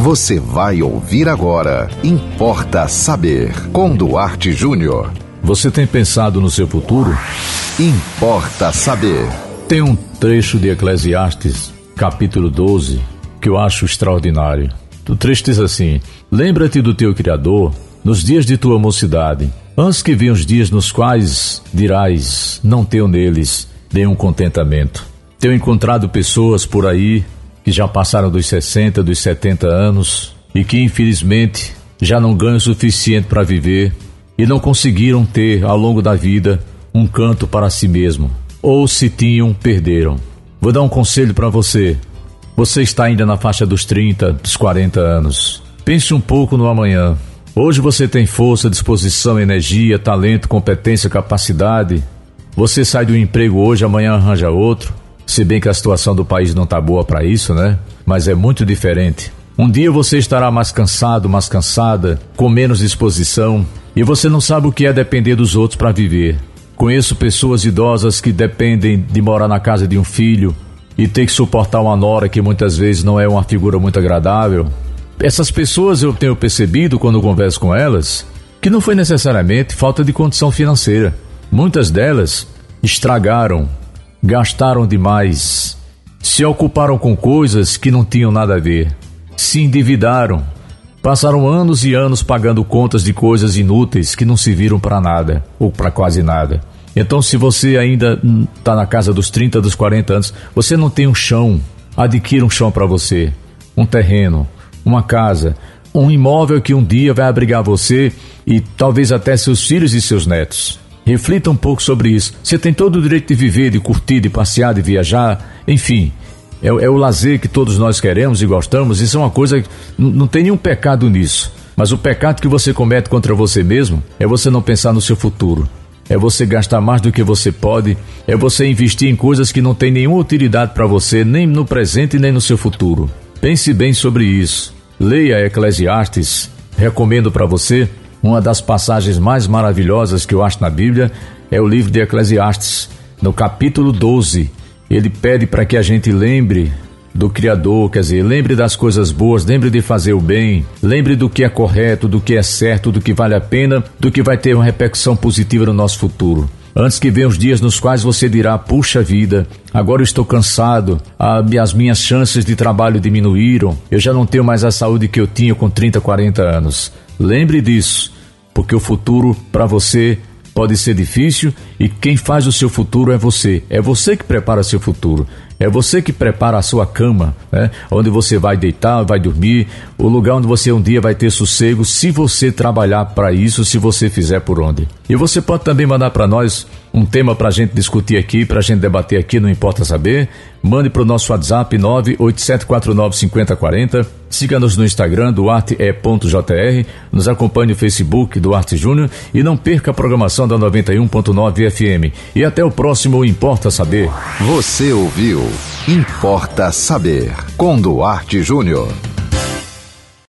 Você vai ouvir agora. Importa saber. Com Duarte Júnior. Você tem pensado no seu futuro? Importa saber. Tem um trecho de Eclesiastes, capítulo 12, que eu acho extraordinário. O trecho diz assim: Lembra-te do teu Criador nos dias de tua mocidade, antes que venham os dias nos quais dirás: Não tenho neles nenhum contentamento. Tenho encontrado pessoas por aí que já passaram dos 60, dos 70 anos e que infelizmente já não ganham o suficiente para viver e não conseguiram ter ao longo da vida um canto para si mesmo. Ou se tinham, perderam. Vou dar um conselho para você. Você está ainda na faixa dos 30, dos 40 anos. Pense um pouco no amanhã. Hoje você tem força, disposição, energia, talento, competência, capacidade. Você sai do emprego hoje, amanhã arranja outro. Se bem que a situação do país não está boa para isso, né? Mas é muito diferente. Um dia você estará mais cansado, mais cansada, com menos disposição, e você não sabe o que é depender dos outros para viver. Conheço pessoas idosas que dependem de morar na casa de um filho, e ter que suportar uma nora que muitas vezes não é uma figura muito agradável. Essas pessoas eu tenho percebido quando converso com elas que não foi necessariamente falta de condição financeira. Muitas delas estragaram, gastaram demais, se ocuparam com coisas que não tinham nada a ver, se endividaram, passaram anos e anos pagando contas de coisas inúteis que não se viram para nada ou para quase nada. Então, se você ainda está na casa dos 30, dos 40 anos, você não tem um chão, adquira um chão para você, um terreno, uma casa, um imóvel que um dia vai abrigar você e talvez até seus filhos e seus netos. Reflita um pouco sobre isso. Você tem todo o direito de viver, de curtir, de passear, de viajar, enfim. É, é o lazer que todos nós queremos e gostamos. Isso é uma coisa. Não tem nenhum pecado nisso. Mas o pecado que você comete contra você mesmo é você não pensar no seu futuro é você gastar mais do que você pode, é você investir em coisas que não têm nenhuma utilidade para você, nem no presente nem no seu futuro. Pense bem sobre isso. Leia Eclesiastes. Recomendo para você uma das passagens mais maravilhosas que eu acho na Bíblia é o livro de Eclesiastes, no capítulo 12. Ele pede para que a gente lembre do Criador, quer dizer, lembre das coisas boas, lembre de fazer o bem, lembre do que é correto, do que é certo, do que vale a pena, do que vai ter uma repercussão positiva no nosso futuro. Antes que venham os dias nos quais você dirá: puxa vida, agora eu estou cansado, as minhas chances de trabalho diminuíram, eu já não tenho mais a saúde que eu tinha com 30, 40 anos. Lembre disso, porque o futuro para você pode ser difícil e quem faz o seu futuro é você. É você que prepara seu futuro. É você que prepara a sua cama, né? onde você vai deitar, vai dormir, o lugar onde você um dia vai ter sossego, se você trabalhar para isso, se você fizer por onde. E você pode também mandar para nós um tema para a gente discutir aqui, para a gente debater aqui, não importa saber. Mande para o nosso WhatsApp 987495040. Siga-nos no Instagram, duarte.jr. Nos acompanhe no Facebook, Duarte Júnior. E não perca a programação da 91.9 FM. E até o próximo Importa Saber. Você ouviu Importa Saber, com Duarte Júnior.